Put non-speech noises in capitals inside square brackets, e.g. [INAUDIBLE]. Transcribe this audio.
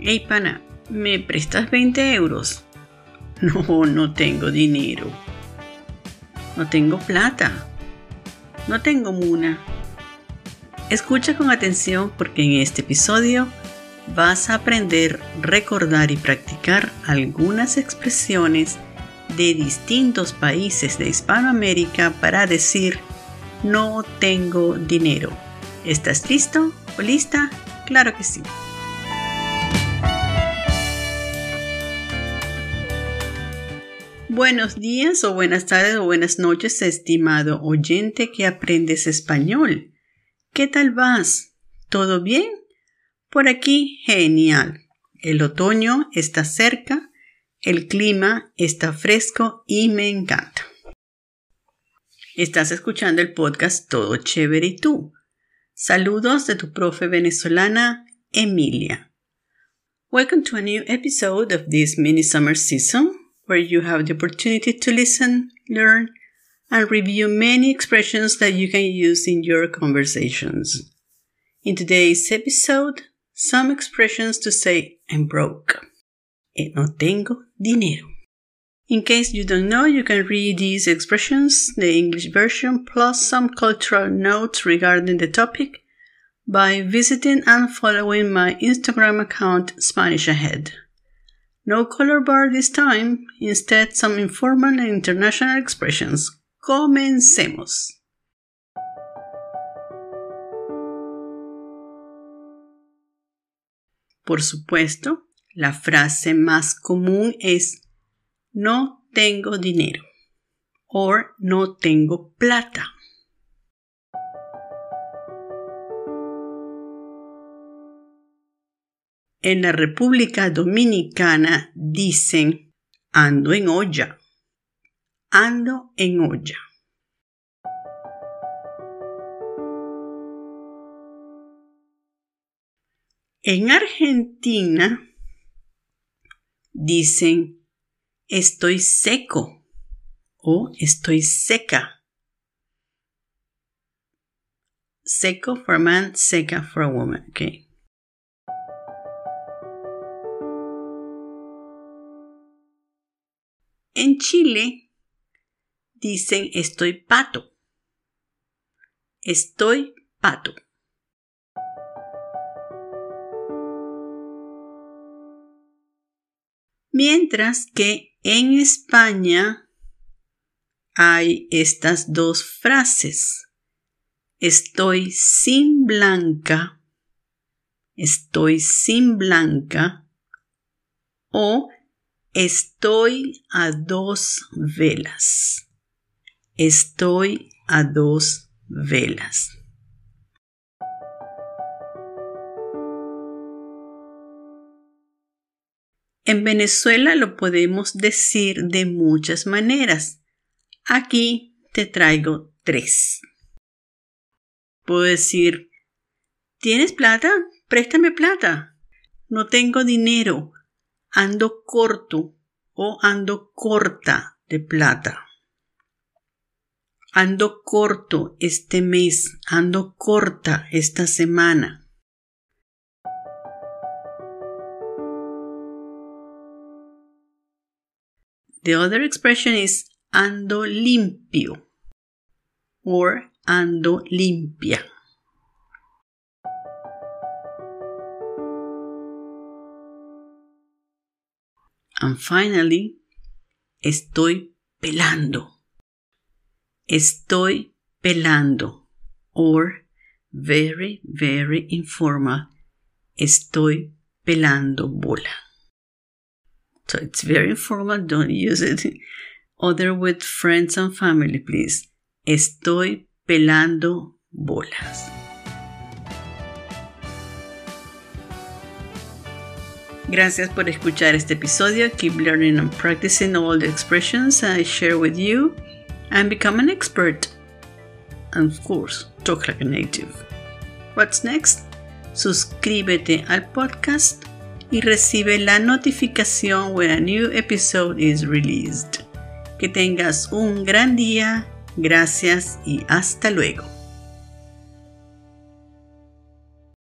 Hey pana, ¿me prestas 20 euros? [LAUGHS] No, no tengo dinero. No tengo plata. No tengo muna. Escucha con atención porque en este episodio vas a aprender, recordar y practicar algunas expresiones de distintos países de Hispanoamérica para decir no tengo dinero. ¿Estás listo o lista? Claro que sí. Buenos días o buenas tardes o buenas noches, estimado oyente que aprendes español. ¿Qué tal vas? ¿Todo bien? Por aquí, genial. El otoño está cerca, el clima está fresco y me encanta. Estás escuchando el podcast Todo Chévere y tú. Saludos de tu profe venezolana, Emilia. Welcome to a new episode of this mini summer season where you have the opportunity to listen, learn, and review many expressions that you can use in your conversations. In today's episode, some expressions to say I'm broke. E no tengo dinero. In case you don't know, you can read these expressions, the English version, plus some cultural notes regarding the topic by visiting and following my Instagram account Spanish Ahead. No color bar this time, instead some informal and international expressions. Comencemos. Por supuesto, la frase más común es no tengo dinero o no tengo plata. En la República Dominicana dicen ando en olla. Ando en olla. En Argentina dicen estoy seco o estoy seca. Seco for a man, seca for a woman. Okay. En Chile dicen estoy pato. Estoy pato. Mientras que en España hay estas dos frases. Estoy sin blanca, estoy sin blanca o estoy a dos velas. Estoy a dos velas. En Venezuela lo podemos decir de muchas maneras. Aquí te traigo tres. Puedo decir, ¿tienes plata? Préstame plata. No tengo dinero. Ando corto o ando corta de plata. Ando corto este mes, ando corta esta semana. The other expression is ando limpio or ando limpia. And finally, estoy pelando. Estoy pelando. Or very, very informal. Estoy pelando bola. So it's very informal, don't use it. [LAUGHS] Other with friends and family, please. Estoy pelando bolas. Gracias por escuchar este episodio. Keep learning and practicing all the expressions I share with you and become an expert. And of course, talk like a native. What's next? Suscríbete al podcast y recibe la notificación when a new episode is released. Que tengas un gran día, gracias y hasta luego.